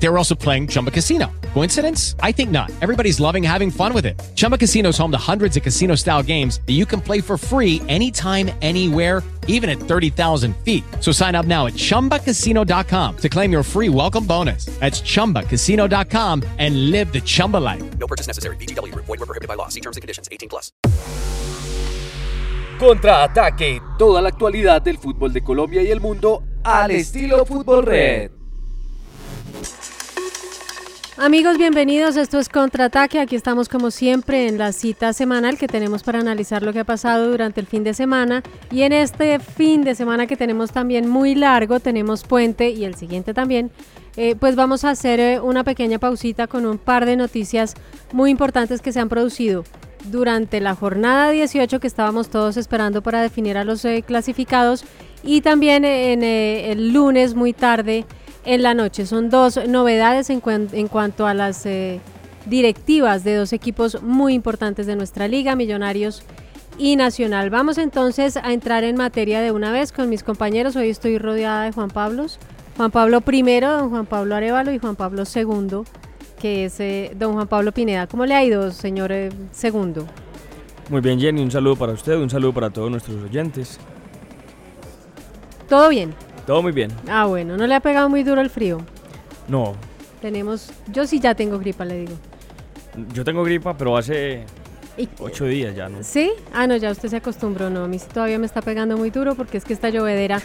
They were also playing Chumba Casino. Coincidence? I think not. Everybody's loving having fun with it. Chumba Casino is home to hundreds of casino style games that you can play for free anytime, anywhere, even at 30,000 feet. So sign up now at chumbacasino.com to claim your free welcome bonus. That's chumbacasino.com and live the Chumba life. No purchase necessary. BGW. Void were prohibited by law. See terms and conditions. 18 plus. Contraataque. Toda la actualidad del fútbol de Colombia y el mundo al estilo Fútbol Red. Amigos, bienvenidos. Esto es Contraataque. Aquí estamos como siempre en la cita semanal que tenemos para analizar lo que ha pasado durante el fin de semana. Y en este fin de semana que tenemos también muy largo, tenemos puente y el siguiente también, eh, pues vamos a hacer eh, una pequeña pausita con un par de noticias muy importantes que se han producido durante la jornada 18 que estábamos todos esperando para definir a los eh, clasificados y también en el lunes muy tarde en la noche. Son dos novedades en, en cuanto a las eh, directivas de dos equipos muy importantes de nuestra liga, Millonarios y Nacional. Vamos entonces a entrar en materia de una vez con mis compañeros. Hoy estoy rodeada de Juan Pablos. Juan Pablo I, don Juan Pablo Arevalo y Juan Pablo II, que es eh, don Juan Pablo Pineda. ¿Cómo le ha ido, señor eh, segundo? Muy bien, Jenny. Un saludo para usted, un saludo para todos nuestros oyentes. ¿Todo bien? Todo muy bien. Ah, bueno, ¿no le ha pegado muy duro el frío? No. Tenemos, yo sí ya tengo gripa, le digo. Yo tengo gripa, pero hace ocho días ya, ¿no? ¿Sí? Ah, no, ya usted se acostumbró, no, a mí sí todavía me está pegando muy duro porque es que esta llovedera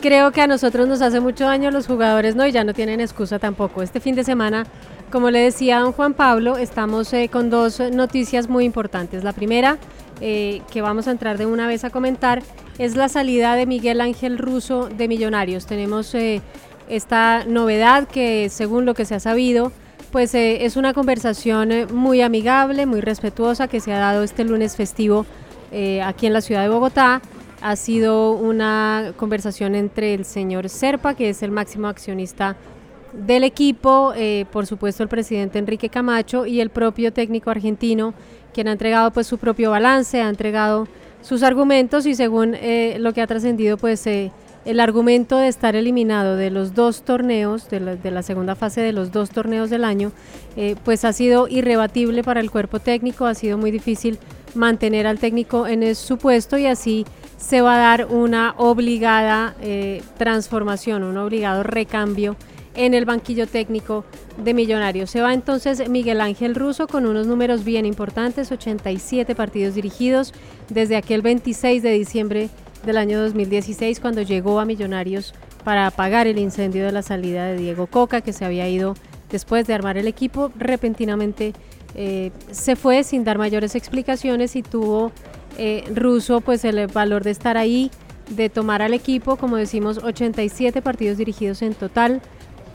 creo que a nosotros nos hace mucho daño, los jugadores no, y ya no tienen excusa tampoco. Este fin de semana, como le decía don Juan Pablo, estamos eh, con dos noticias muy importantes. La primera, eh, que vamos a entrar de una vez a comentar, es la salida de Miguel Ángel Russo de Millonarios. Tenemos eh, esta novedad que según lo que se ha sabido, pues eh, es una conversación eh, muy amigable, muy respetuosa que se ha dado este lunes festivo aquí en la ciudad de Bogotá. Ha sido una conversación entre el señor Serpa, que es el máximo accionista del equipo, por supuesto el presidente Enrique Camacho y el propio técnico argentino, quien ha entregado pues su propio balance, ha entregado sus argumentos y según eh, lo que ha trascendido, pues eh, el argumento de estar eliminado de los dos torneos, de la, segunda fase de los dos torneos del año, eh, pues ha sido irrebatible para el cuerpo técnico, ha sido muy difícil mantener al técnico en su puesto y así se va a dar una obligada transformación, un obligado recambio en el banquillo técnico de Millonarios. Se va entonces Miguel Ángel Russo con unos números bien importantes, 87 partidos dirigidos desde aquel 26 de diciembre del año 2016 cuando llegó a Millonarios para apagar el incendio de la salida de Diego Coca que se había ido después de armar el equipo. Repentinamente eh, se fue sin dar mayores explicaciones y tuvo eh, Russo pues el valor de estar ahí, de tomar al equipo, como decimos, 87 partidos dirigidos en total.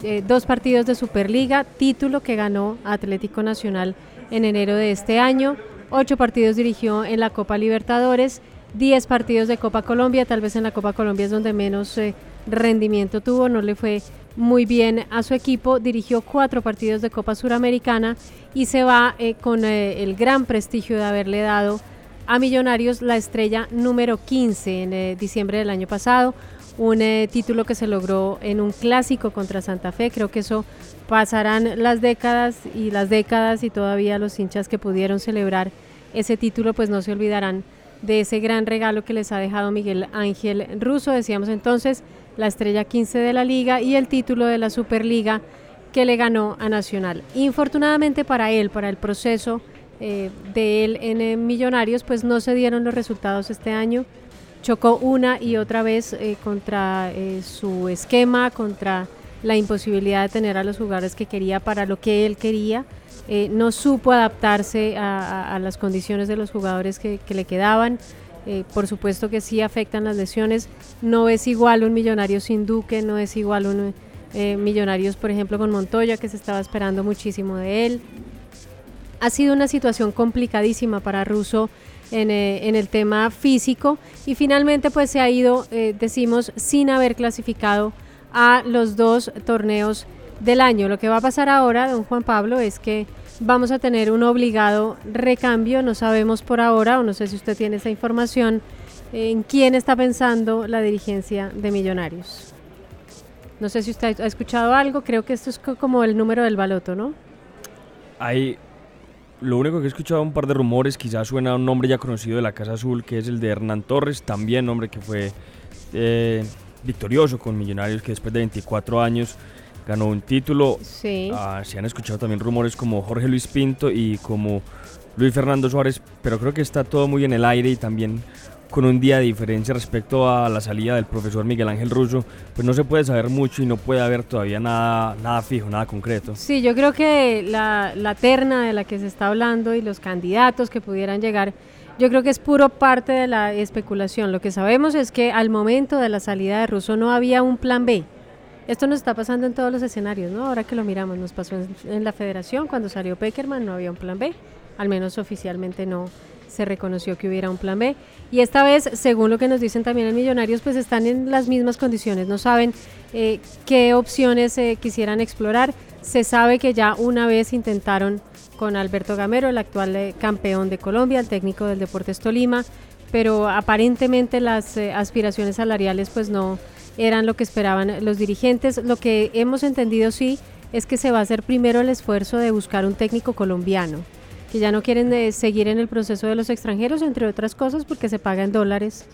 Eh, dos partidos de Superliga, título que ganó Atlético Nacional en enero de este año, ocho partidos dirigió en la Copa Libertadores, diez partidos de Copa Colombia, tal vez en la Copa Colombia es donde menos eh, rendimiento tuvo, no le fue muy bien a su equipo, dirigió cuatro partidos de Copa Suramericana y se va eh, con el gran prestigio de haberle dado a Millonarios la estrella número 15 en diciembre del año pasado, un eh, título que se logró en un clásico contra Santa Fe. Creo que eso pasarán las décadas y las décadas y todavía los hinchas que pudieron celebrar ese título pues no se olvidarán de ese gran regalo que les ha dejado Miguel Ángel Russo. Decíamos entonces la estrella 15 de la liga y el título de la Superliga que le ganó a Nacional. Infortunadamente para él, para el proceso eh, de él en eh, Millonarios, pues no se dieron los resultados este año chocó una y otra vez eh, contra eh, su esquema, contra la imposibilidad de tener a los jugadores que quería para lo que él quería. Eh, no supo adaptarse a, las condiciones de los jugadores que, le quedaban. por supuesto que sí afectan las lesiones. No es igual un millonario sin Duque, no es igual un millonarios, por ejemplo, con Montoya, que se estaba esperando muchísimo de él. Ha sido una situación complicadísima para Russo eh, en, el tema físico y finalmente pues se ha ido, eh, decimos, sin haber clasificado a los dos torneos del año. Lo que va a pasar ahora, don Juan Pablo, es que vamos a tener un obligado recambio. No sabemos por ahora, o no sé si usted tiene esa información, en quién está pensando la dirigencia de Millonarios. No sé si usted ha escuchado algo, creo que esto es como el número del baloto, ¿no? Hay, lo único que he escuchado un par de rumores, quizás suena un nombre ya conocido de la Casa Azul, que es el de Hernán Torres, también nombre que fue eh, victorioso con Millonarios, que después de 24 años ganó un título. Sí. Ah, se han escuchado también rumores como Jorge Luis Pinto y como Luis Fernando Suárez, pero creo que está todo muy en el aire y también con un día de diferencia respecto a la salida del profesor Miguel Ángel Russo, pues no se puede saber mucho y no puede haber todavía nada, nada fijo, nada concreto. Sí, yo creo que la, la terna de la que se está hablando y los candidatos que pudieran llegar, yo creo que es puro parte de la especulación. Lo que sabemos es que al momento de la salida de Russo no había un plan B. Esto nos está pasando en todos los escenarios, ¿no? Ahora que lo miramos, nos pasó en, la federación, cuando salió Peckerman no había un plan B, al menos oficialmente no se reconoció que hubiera un plan B. Y esta vez, según lo que nos dicen también en Millonarios, pues están en las mismas condiciones, no saben eh, qué opciones eh, quisieran explorar. Se sabe que ya una vez intentaron con Alberto Gamero, el actual eh, campeón de Colombia, el técnico del Deportes Tolima, pero aparentemente las aspiraciones salariales pues no, eran lo que esperaban los dirigentes. Lo que hemos entendido sí es que se va a hacer primero el esfuerzo de buscar un técnico colombiano, que ya no quieren eh, seguir en el proceso de los extranjeros, entre otras cosas porque se paga en dólares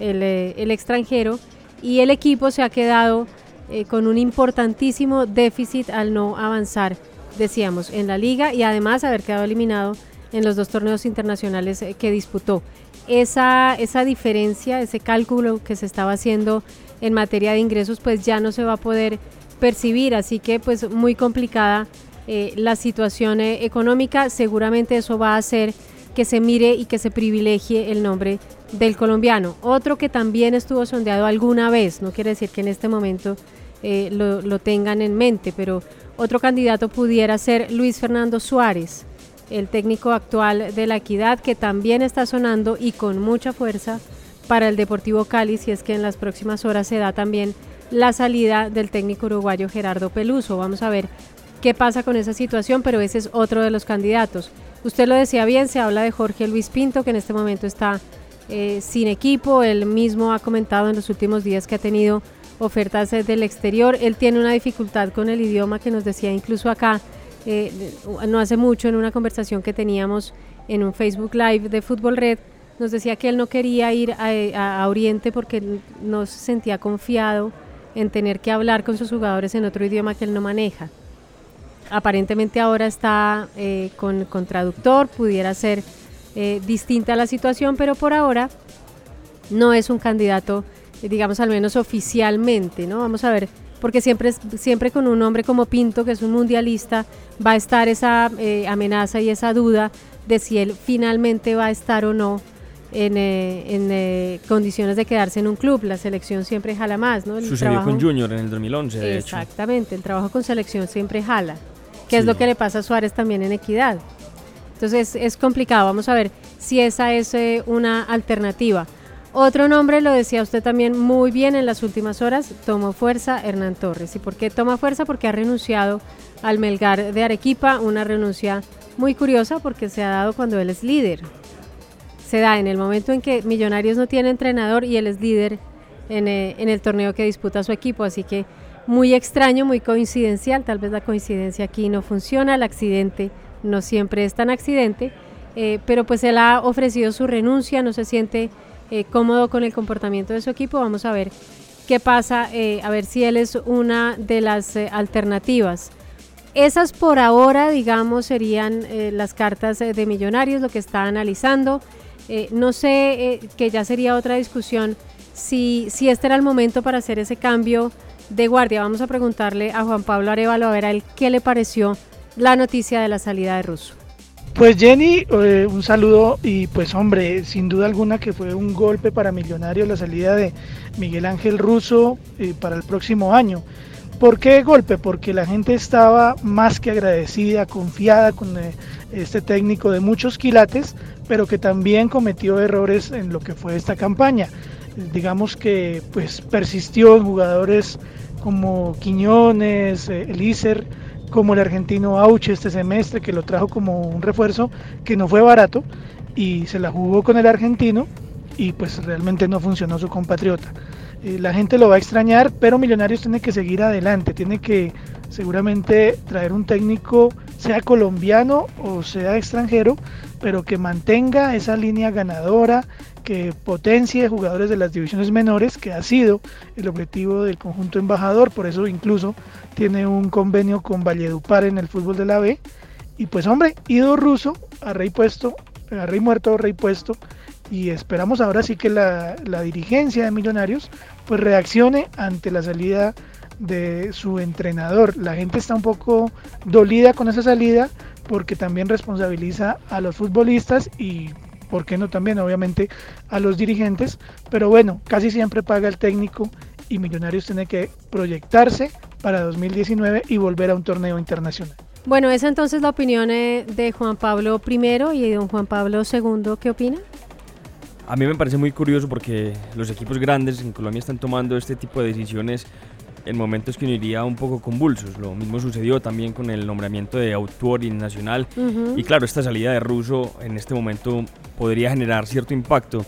el, eh, extranjero y el equipo se ha quedado eh, con un importantísimo déficit al no avanzar, decíamos, en la liga y además haber quedado eliminado en los dos torneos internacionales que disputó. Esa, esa diferencia, ese cálculo que se estaba haciendo en materia de ingresos pues ya no se va a poder percibir, así que pues muy complicada eh, la situación eh, económica, seguramente eso va a hacer que se mire y que se privilegie el nombre del colombiano. Otro que también estuvo sondeado alguna vez, no quiere decir que en este momento eh, lo, lo tengan en mente, pero otro candidato pudiera ser Luis Fernando Suárez, el técnico actual de la Equidad, que también está sonando y con mucha fuerza para el Deportivo Cali si es que en las próximas horas se da también la salida del técnico uruguayo Gerardo Peluso. Vamos a ver qué pasa con esa situación, pero ese es otro de los candidatos. Usted lo decía bien, se habla de Jorge Luis Pinto, que en este momento está eh, sin equipo. Él mismo ha comentado en los últimos días que ha tenido ofertas del exterior. Él tiene una dificultad con el idioma que nos decía incluso acá, eh, no hace mucho, en una conversación que teníamos en un Facebook Live de Fútbol Red nos decía que él no quería ir a, Oriente porque no se sentía confiado en tener que hablar con sus jugadores en otro idioma que él no maneja. Aparentemente ahora está eh, con, traductor, pudiera ser eh, distinta la situación, pero por ahora no es un candidato, eh, digamos al menos oficialmente, ¿no? Vamos a ver, porque siempre, siempre con un hombre como Pinto, que es un mundialista, va a estar esa amenaza y esa duda de si él finalmente va a estar o no en, eh, en eh, condiciones de quedarse en un club. La selección siempre jala más, ¿no? El Sucedió con Junior en el 2011, de Exactamente, el trabajo con selección siempre jala, que es lo que le pasa a Suárez también en Equidad. Entonces es complicado, vamos a ver si esa es eh, una alternativa. Otro nombre, lo decía usted también muy bien en las últimas horas, tomó fuerza Hernán Torres. ¿Y por qué toma fuerza? Porque ha renunciado al Melgar de Arequipa, una renuncia muy curiosa porque se ha dado cuando él es líder se da en el momento en que Millonarios no tiene entrenador y él es líder en, eh, el torneo que disputa su equipo. Así que muy extraño, muy coincidencial. Tal vez la coincidencia aquí no funciona, el accidente no siempre es tan accidente, eh, pero pues él ha ofrecido su renuncia, no se siente eh, cómodo con el comportamiento de su equipo. Vamos a ver qué pasa, a ver si él es una de las alternativas. Esas por ahora, digamos, serían las cartas de Millonarios, lo que está analizando. Eh, no sé, eh, que ya sería otra discusión, si, si este era el momento para hacer ese cambio de guardia. Vamos a preguntarle a Juan Pablo Arevalo a ver a él qué le pareció la noticia de la salida de Russo. Pues Jenny, eh, un saludo y pues hombre, sin duda alguna que fue un golpe para Millonarios la salida de Miguel Ángel Russo para el próximo año. ¿Por qué golpe? Porque la gente estaba más que agradecida, confiada con este técnico de muchos quilates, pero que también cometió errores en lo que fue esta campaña. Digamos que pues persistió en jugadores como Quiñones, eh, Elícer, como el argentino Auche este semestre, que lo trajo como un refuerzo que no fue barato y se la jugó con el argentino y pues realmente no funcionó su compatriota. Eh, la gente lo va a extrañar, pero Millonarios tiene que seguir adelante, tiene que seguramente traer un técnico, sea colombiano o sea extranjero, pero que mantenga esa línea ganadora, que potencie jugadores de las divisiones menores, que ha sido el objetivo del conjunto embajador, por eso incluso tiene un convenio con Valledupar en el fútbol de la B. Y pues hombre, ido ruso, a rey puesto, a rey muerto, rey puesto, y esperamos ahora sí que la, la dirigencia de Millonarios pues reaccione ante la salida de su entrenador. La gente está un poco dolida con esa salida porque también responsabiliza a los futbolistas y, ¿por qué no también, obviamente, a los dirigentes? Pero bueno, casi siempre paga el técnico y Millonarios tiene que proyectarse para 2019 y volver a un torneo internacional. Bueno, esa entonces la opinión eh, de Juan Pablo I y de don Juan Pablo II, ¿qué opina? A mí me parece muy curioso porque los equipos grandes en Colombia están tomando este tipo de decisiones en momentos que uno iría un poco convulsos. Lo mismo sucedió también con el nombramiento de Autori Nacional. Y claro, esta salida de Russo en este momento podría generar cierto impacto.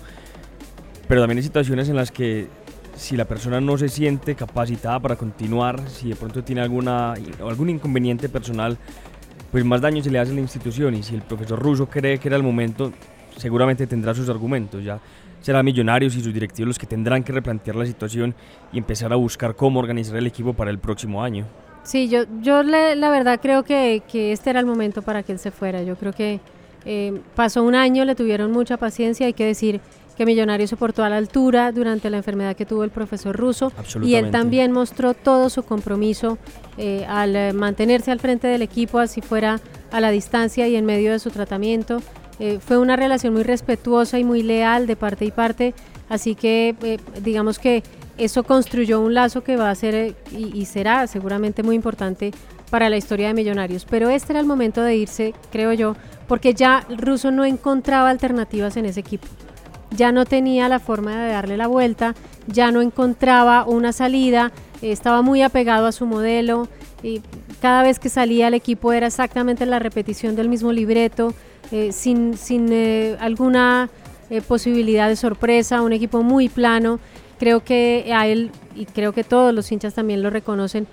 Pero también hay situaciones en las que si la persona no se siente capacitada para continuar, si de pronto tiene alguna, algún inconveniente personal, pues más daño se le hace a la institución. Y si el profesor Russo cree que era el momento, seguramente tendrá sus argumentos. Ya será Millonarios y sus directivos los que tendrán que replantear la situación y empezar a buscar cómo organizar el equipo para el próximo año. Sí, yo, yo la verdad creo que, que, este era el momento para que él se fuera. Yo creo que eh, pasó un año, le tuvieron mucha paciencia, hay que decir que Millonarios se portó a la altura durante la enfermedad que tuvo el profesor Russo y él también mostró todo su compromiso eh, al mantenerse al frente del equipo, así fuera a la distancia y en medio de su tratamiento. Eh, fue una relación muy respetuosa y muy leal de parte y parte, así que eh, digamos que eso construyó un lazo que va a ser eh, y, será seguramente muy importante para la historia de Millonarios. Pero este era el momento de irse, creo yo, porque ya Russo no encontraba alternativas en ese equipo. Ya no tenía la forma de darle la vuelta, ya no encontraba una salida, estaba muy apegado a su modelo y cada vez que salía el equipo era exactamente la repetición del mismo libreto. Eh, sin, sin eh, alguna eh, posibilidad de sorpresa, un equipo muy plano. Creo que a él, y creo que todos los hinchas también lo reconocen,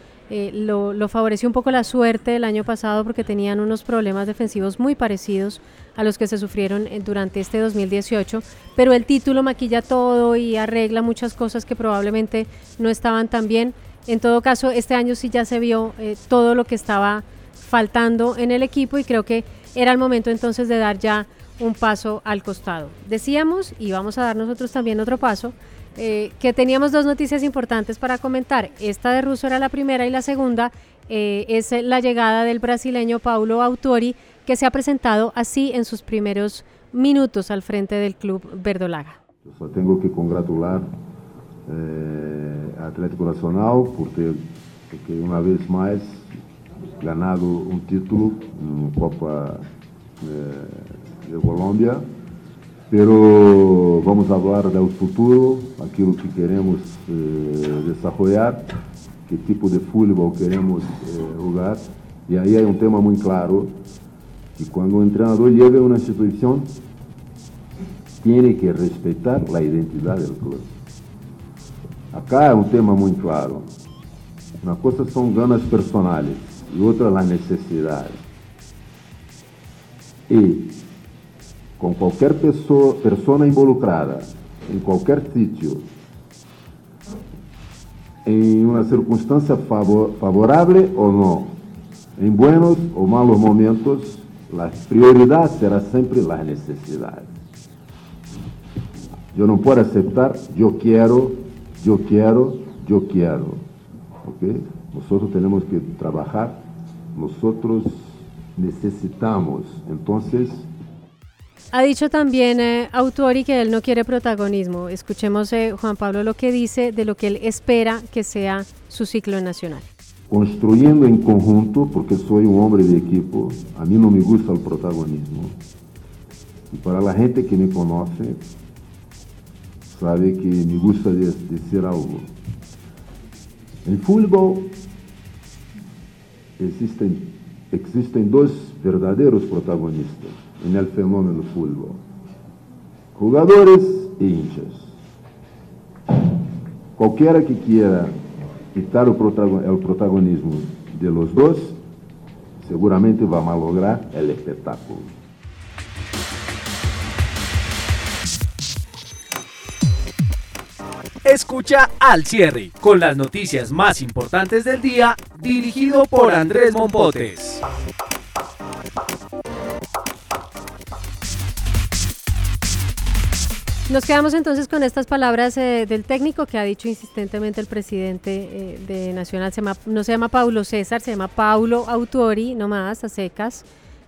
lo, lo, favoreció un poco la suerte el año pasado porque tenían unos problemas defensivos muy parecidos a los que se sufrieron durante este 2018, pero el título maquilla todo y arregla muchas cosas que probablemente no estaban tan bien. En todo caso, este año sí ya se vio todo lo que estaba faltando en el equipo y creo que era el momento entonces de dar ya un paso al costado. Decíamos, y vamos a dar nosotros también otro paso, eh, que teníamos dos noticias importantes para comentar. Esta de Russo era la primera y la segunda eh, es la llegada del brasileño Paulo Autori, que se ha presentado así en sus primeros minutos al frente del club verdolaga. Tengo que congratular eh, a Atlético Nacional porque una vez más ganado um título na Copa eh, de Colômbia. Pero vamos falar do futuro, aquilo que queremos eh, desenvolver, que tipo de futebol queremos eh, jogar. E aí é um tema muito claro, que quando o treinador chega a uma instituição, tem que respeitar a identidade do clube. Acá é um tema muito claro. Uma coisa são ganas personais, y otra la necesidad. Y con cualquier persona involucrada en cualquier sitio, en una circunstancia favorable o no, en buenos o malos momentos, la prioridad será siempre la necesidad. Yo no puedo aceptar, yo quiero, yo quiero, yo quiero. ¿okay? Nosotros tenemos que trabajar, nosotros necesitamos. Entonces... Ha dicho también eh, Autori que él no quiere protagonismo. Escuchemos eh, Juan Pablo lo que dice de lo que él espera que sea su ciclo nacional. Construyendo en conjunto, porque soy un hombre de equipo, a mí no me gusta el protagonismo. Y para la gente que me conoce, sabe que me gusta decir algo. El fútbol existen, existen dos verdaderos protagonistas en el fenómeno fútbol, jugadores e hinchas. Cualquiera que quiera quitar el, el protagonismo de los dos, seguramente va a malograr el espectáculo. Escucha al cierre con las noticias más importantes del día, dirigido por Andrés Mompotes. Nos quedamos entonces con estas palabras eh, del técnico que ha dicho insistentemente el presidente eh, de Nacional. No se llama Paulo César, se llama Paulo Autori, nomás, a secas.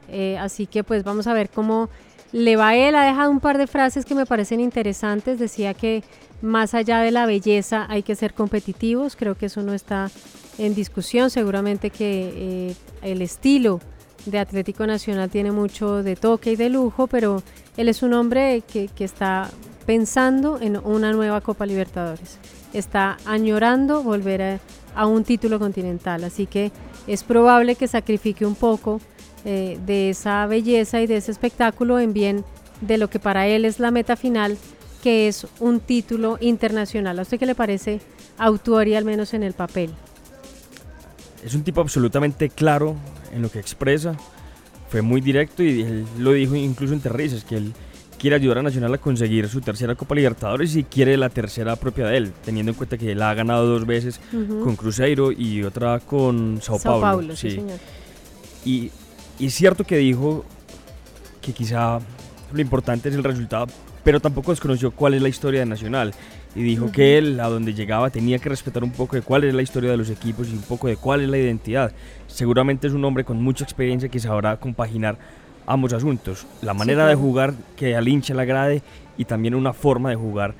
Eh, así que pues vamos a ver cómo le va él. Ha dejado un par de frases que me parecen interesantes. Decía que más allá de la belleza hay que ser competitivos. Creo que eso no está en discusión. Seguramente que el estilo de Atlético Nacional tiene mucho de toque y de lujo, pero él es un hombre que, que está pensando en una nueva Copa Libertadores. Está añorando volver a, un título continental, así que es probable que sacrifique un poco eh, de esa belleza y de ese espectáculo en bien de lo que para él es la meta final, que es un título internacional. ¿A usted qué le parece y al menos en el papel? Es un tipo absolutamente claro en lo que expresa, fue muy directo y él lo dijo incluso entre risas, que él quiere ayudar a Nacional a conseguir su tercera Copa Libertadores y quiere la tercera propia de él, teniendo en cuenta que él ha ganado dos veces con Cruzeiro y otra con Sao, Paulo. sí. Y, y es cierto que dijo que quizá lo importante es el resultado, pero tampoco desconoció cuál es la historia de Nacional. Y dijo que él, a donde llegaba, tenía que respetar un poco de cuál es la historia de los equipos y un poco de cuál es la identidad. Seguramente es un hombre con mucha experiencia que sabrá compaginar ambos asuntos, la manera de jugar que al hincha le agrade y también una forma de jugar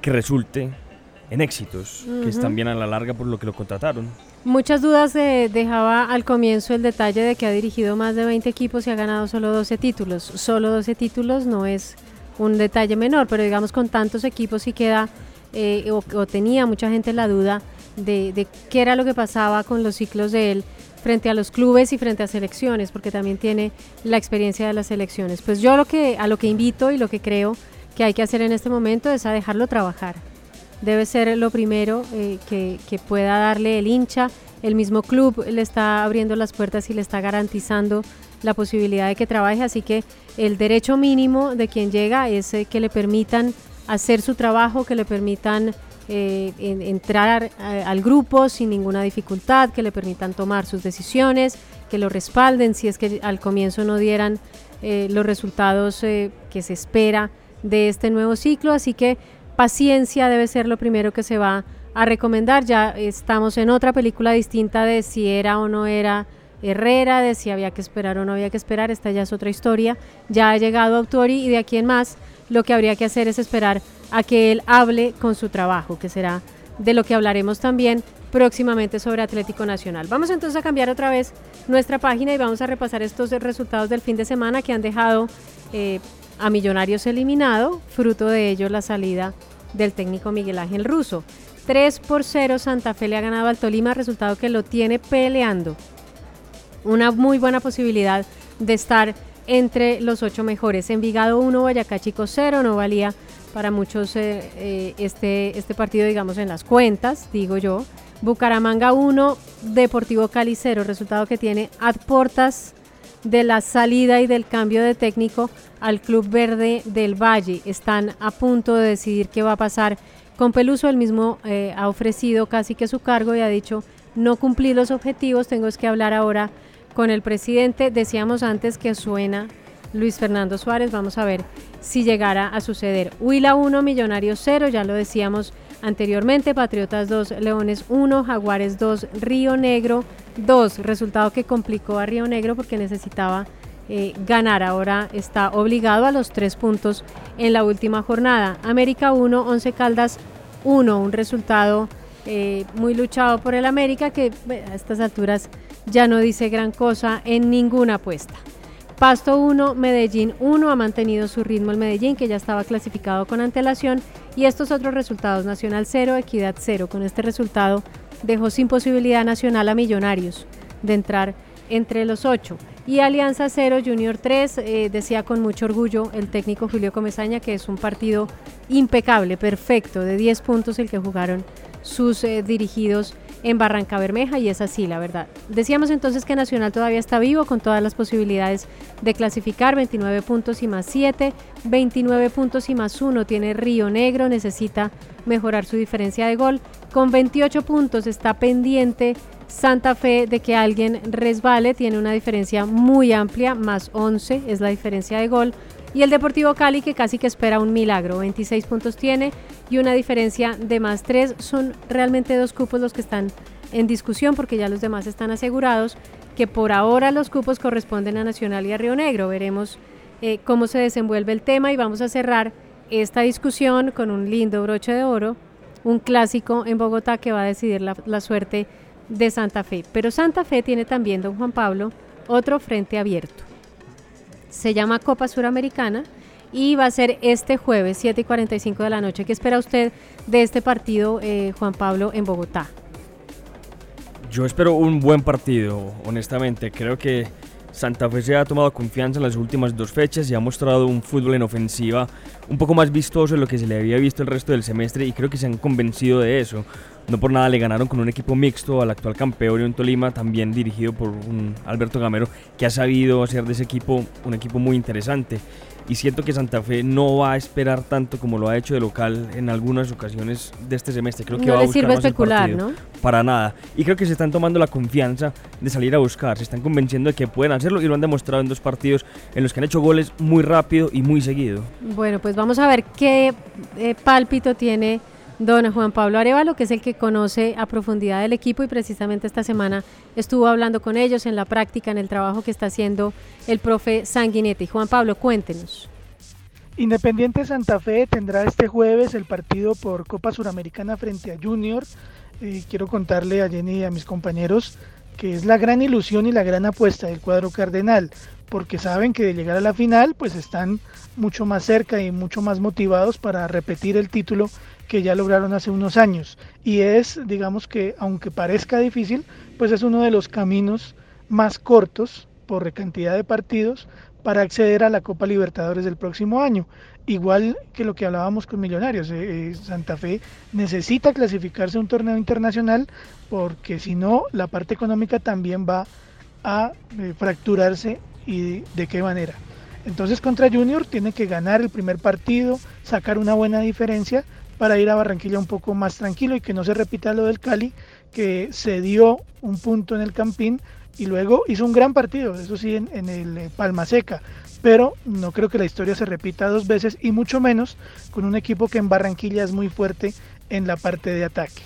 que resulte en éxitos, que es también a la larga por lo que lo contrataron. Muchas dudas dejaba al comienzo el detalle de que ha dirigido más de 20 equipos y ha ganado solo 12 títulos. Solo 12 títulos no es un detalle menor, pero digamos con tantos equipos sí queda eh, o, tenía mucha gente la duda de, qué era lo que pasaba con los ciclos de él frente a los clubes y frente a selecciones, porque también tiene la experiencia de las selecciones. Pues yo lo que, a lo que invito y lo que creo que hay que hacer en este momento es a dejarlo trabajar. Debe ser lo primero eh, que pueda darle el hincha. El mismo club le está abriendo las puertas y le está garantizando la posibilidad de que trabaje, así que el derecho mínimo de quien llega es eh, que le permitan hacer su trabajo, que le permitan eh, entrar eh, al grupo sin ninguna dificultad, que le permitan tomar sus decisiones, que lo respalden si es que al comienzo no dieran los resultados que se espera de este nuevo ciclo. Así que paciencia debe ser lo primero que se va a recomendar. Ya estamos en otra película distinta de si era o no era Herrera, de si había que esperar o no había que esperar. Esta ya es otra historia. Ya ha llegado Autori y de aquí en más lo que habría que hacer es esperar a que él hable con su trabajo, que será de lo que hablaremos también próximamente sobre Atlético Nacional. Vamos entonces a cambiar otra vez nuestra página y vamos a repasar estos resultados del fin de semana que han dejado eh, a Millonarios eliminado, fruto de ello la salida del técnico Miguel Ángel Russo. 3 por 0 Santa Fe le ha ganado al Tolima, resultado que lo tiene peleando. Una muy buena posibilidad de estar entre los ocho mejores. Envigado 1, Boyacá Chico 0, no valía para muchos eh, eh, este, este partido, digamos, en las cuentas, digo yo. Bucaramanga 1, Deportivo Cali 0, resultado que tiene a portas de la salida y del cambio de técnico al Club Verde del Valle. Están a punto de decidir qué va a pasar con Peluso. El mismo eh, ha ofrecido casi que su cargo y ha dicho no cumplí los objetivos, tengo que hablar ahora con el presidente. Decíamos antes que suena Luis Fernando Suárez. Vamos a ver si llegara a suceder. Huila 1, Millonarios 0, ya lo decíamos anteriormente. Patriotas 2, Leones 1, Jaguares 2, Río Negro 2. Resultado que complicó a Río Negro porque necesitaba eh, ganar. Ahora está obligado a los tres puntos en la última jornada. América 1, 11 Caldas 1. Un resultado eh, muy luchado por el América que a estas alturas ya no dice gran cosa en ninguna apuesta. Pasto 1, Medellín 1, ha mantenido su ritmo el Medellín, que ya estaba clasificado con antelación, y estos otros resultados, Nacional 0, Equidad 0. Con este resultado dejó sin posibilidad Nacional a Millonarios. de entrar entre los ocho. Y Alianza 0, Junior 3, eh, decía con mucho orgullo el técnico Julio Comesaña que es un partido impecable, perfecto, de 10 puntos el que jugaron sus eh, dirigidos en Barranca Bermeja y es así, la verdad. Decíamos entonces que Nacional todavía está vivo con todas las posibilidades de clasificar, 29 puntos y más 7, 29 puntos y más 1 tiene Río Negro, necesita mejorar su diferencia de gol, con 28 puntos está pendiente Santa Fe de que alguien resbale, tiene una diferencia muy amplia, más 11 es la diferencia de gol. Y el Deportivo Cali que casi que espera un milagro, 26 puntos tiene y una diferencia de más 3. Son realmente dos cupos los que están en discusión porque ya los demás están asegurados, que por ahora los cupos corresponden a Nacional y a Río Negro. Veremos eh, cómo se desenvuelve el tema y vamos a cerrar esta discusión con un lindo broche de oro, un clásico en Bogotá que va a decidir la, la suerte de Santa Fe. Pero Santa Fe tiene también, don Juan Pablo, otro frente abierto. Se llama Copa Suramericana y va a ser este jueves, 7 y 45 de la noche. ¿Qué espera usted de este partido, eh, Juan Pablo, en Bogotá? Yo espero un buen partido, honestamente. Creo que Santa Fe se ha tomado confianza en las últimas dos fechas y ha mostrado un fútbol en ofensiva un poco más vistoso de lo que se le había visto el resto del semestre y creo que se han convencido de eso. No por nada le ganaron con un equipo mixto al actual campeón en Tolima, también dirigido por un Alberto Gamero que ha sabido hacer de ese equipo un equipo muy interesante y siento que Santa Fe no va a esperar tanto como lo ha hecho de local en algunas ocasiones de este semestre. Creo que no va a buscar sirve más el especular, partido. ¿no? Para nada. Y creo que se están tomando la confianza de salir a buscar, se están convenciendo de que pueden hacerlo y lo han demostrado en dos partidos en los que han hecho goles muy rápido y muy seguido. Bueno, pues vamos a ver qué eh, pálpito tiene don Juan Pablo Arevalo, que es el que conoce a profundidad el equipo y precisamente esta semana estuvo hablando con ellos en la práctica, en el trabajo que está haciendo el profe Sanguinetti. Juan Pablo, cuéntenos. Independiente Santa Fe tendrá este jueves el partido por Copa Suramericana frente a Junior. Eh, quiero contarle a Jenny y a mis compañeros que es la gran ilusión y la gran apuesta del cuadro cardenal, porque saben que de llegar a la final pues están mucho más cerca y mucho más motivados para repetir el título que ya lograron hace unos años. Y es, digamos que, aunque parezca difícil, pues es uno de los caminos más cortos por cantidad de partidos para acceder a la Copa Libertadores del próximo año. Igual que lo que hablábamos con Millonarios, eh, eh, Santa Fe necesita clasificarse a un torneo internacional porque si no, la parte económica también va a eh, fracturarse y de qué manera. Entonces contra Junior tiene que ganar el primer partido, sacar una buena diferencia para ir a Barranquilla un poco más tranquilo y que no se repita lo del Cali, que se dio un punto en el Campín y luego hizo un gran partido, eso sí, en, en el eh, Palma Seca. Pero no creo que la historia se repita dos veces y mucho menos con un equipo que en Barranquilla es muy fuerte en la parte de ataque.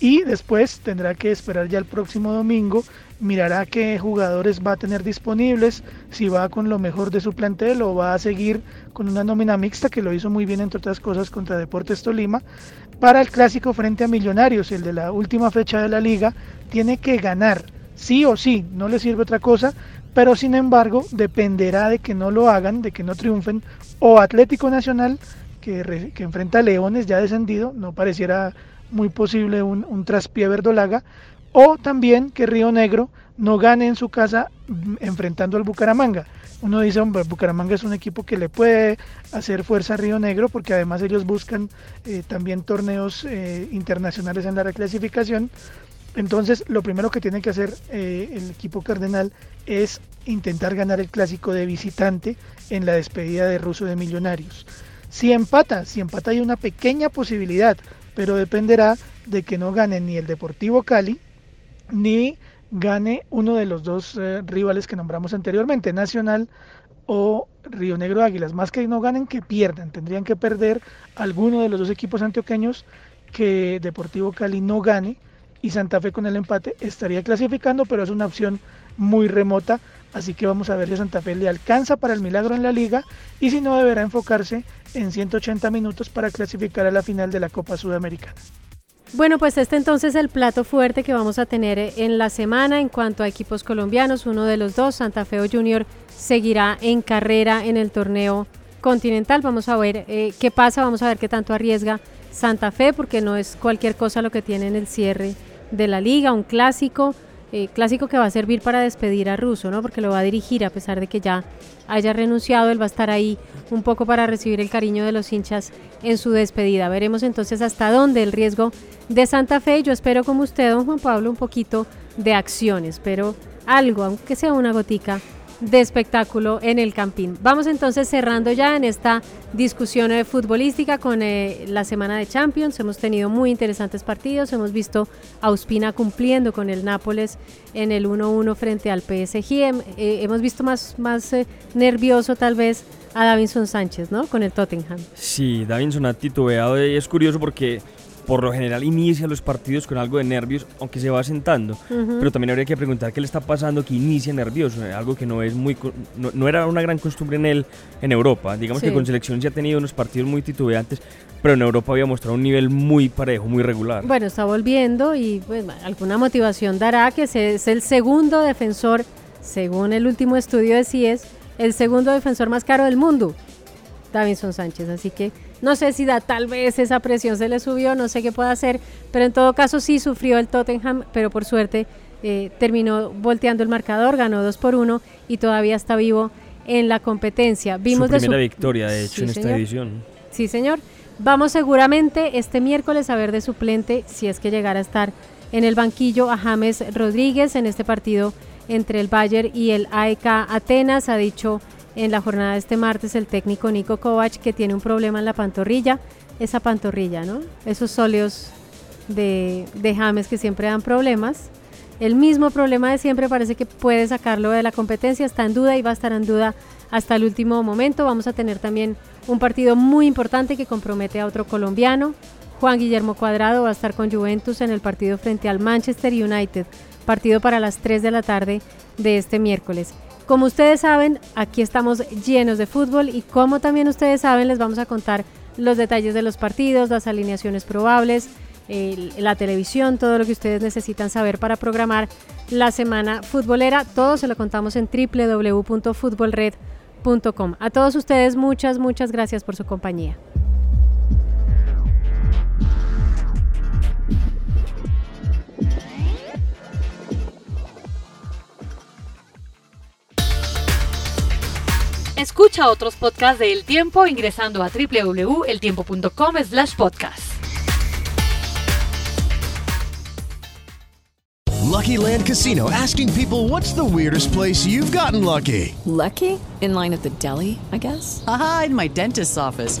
Y después tendrá que esperar ya el próximo domingo, mirará qué jugadores va a tener disponibles, si va con lo mejor de su plantel o va a seguir con una nómina mixta que lo hizo muy bien entre otras cosas contra Deportes Tolima. Para el clásico frente a Millonarios, el de la última fecha de la liga, tiene que ganar, sí o sí, no le sirve otra cosa, pero sin embargo dependerá de que no lo hagan, de que no triunfen, o Atlético Nacional, que, que enfrenta a Leones ya descendido, no pareciera muy posible un, un traspié verdolaga, o también que Río Negro no gane en su casa mm, enfrentando al Bucaramanga. Uno dice, hombre, Bucaramanga es un equipo que le puede hacer fuerza a Río Negro porque además ellos buscan eh, también torneos eh, internacionales en la reclasificación. Entonces, lo primero que tiene que hacer eh, el equipo cardenal es intentar ganar el clásico de visitante en la despedida de Russo de Millonarios. Si empata, si empata hay una pequeña posibilidad, pero dependerá de que no gane ni el Deportivo Cali ni gane uno de los dos eh, rivales que nombramos anteriormente, Nacional o Río Negro Águilas. Más que no ganen, que pierdan. Tendrían que perder alguno de los dos equipos antioqueños que Deportivo Cali no gane y Santa Fe con el empate estaría clasificando, pero es una opción muy remota. Así que vamos a ver si Santa Fe le alcanza para el milagro en la liga y si no deberá enfocarse en 180 minutos para clasificar a la final de la Copa Sudamericana. Bueno, pues este entonces es el plato fuerte que vamos a tener en la semana en cuanto a equipos colombianos. Uno de los dos, Santa Fe o Junior, seguirá en carrera en el torneo continental. Vamos a ver eh, qué pasa, vamos a ver qué tanto arriesga Santa Fe, porque no es cualquier cosa lo que tiene en el cierre de la liga, un clásico. Eh, clásico que va a servir para despedir a Russo, ¿no? Porque lo va a dirigir a pesar de que ya haya renunciado, él va a estar ahí un poco para recibir el cariño de los hinchas en su despedida. Veremos entonces hasta dónde el riesgo de Santa Fe. Yo espero como usted, don Juan Pablo, un poquito de acción, espero algo, aunque sea una gotica de espectáculo en el Campín. Vamos entonces cerrando ya en esta discusión eh, futbolística con eh, la semana de Champions. Hemos tenido muy interesantes partidos. Hemos visto a Ospina cumpliendo con el Nápoles en el 1-1 frente al PSG. Eh, hemos visto más, más nervioso tal vez a Davinson Sánchez, ¿no? Con el Tottenham. Sí, Davinson ha titubeado y es curioso porque por lo general inicia los partidos con algo de nervios, aunque se va sentando. Pero también habría que preguntar qué le está pasando que inicia nervioso, eh, algo que no es muy no, era una gran costumbre en él en Europa. Digamos que con selección se ha tenido unos partidos muy titubeantes, pero en Europa había mostrado un nivel muy parejo, muy regular. Bueno, está volviendo y pues, alguna motivación dará que es el segundo defensor, según el último estudio de CIES, el segundo defensor más caro del mundo, Davinson Sánchez. Así que no sé si da tal vez esa presión se le subió, no sé qué puede hacer, pero en todo caso sí sufrió el Tottenham, pero por suerte eh, terminó volteando el marcador, ganó 2 por 1 y todavía está vivo en la competencia. Vimos su primera victoria, de hecho, en esta edición. Sí, señor. Vamos seguramente este miércoles a ver de suplente, si es que llegara a estar en el banquillo, a James Rodríguez en este partido entre el Bayern y el AEK Atenas. Ha dicho en la jornada de este martes el técnico Nico Kovac que tiene un problema en la pantorrilla, esa pantorrilla, ¿no? Esos sóleos de, de James que siempre dan problemas. El mismo problema de siempre parece que puede sacarlo de la competencia, está en duda y va a estar en duda hasta el último momento. Vamos a tener también un partido muy importante que compromete a otro colombiano. Juan Guillermo Cuadrado va a estar con Juventus en el partido frente al Manchester United, partido para las 3 de la tarde de este miércoles. Como ustedes saben, aquí estamos llenos de fútbol y como también ustedes saben, les vamos a contar los detalles de los partidos, las alineaciones probables, la televisión, todo lo que ustedes necesitan saber para programar la semana futbolera. Todo se lo contamos en www.futbolred.com. A todos ustedes muchas, muchas gracias por su compañía. Escucha otros podcasts de El Tiempo ingresando a www.eltiempo.com slash podcast. Lucky Land Casino asking people what's the weirdest place you've gotten lucky? Lucky? In line at the deli, I guess? Aha, in my dentist's office.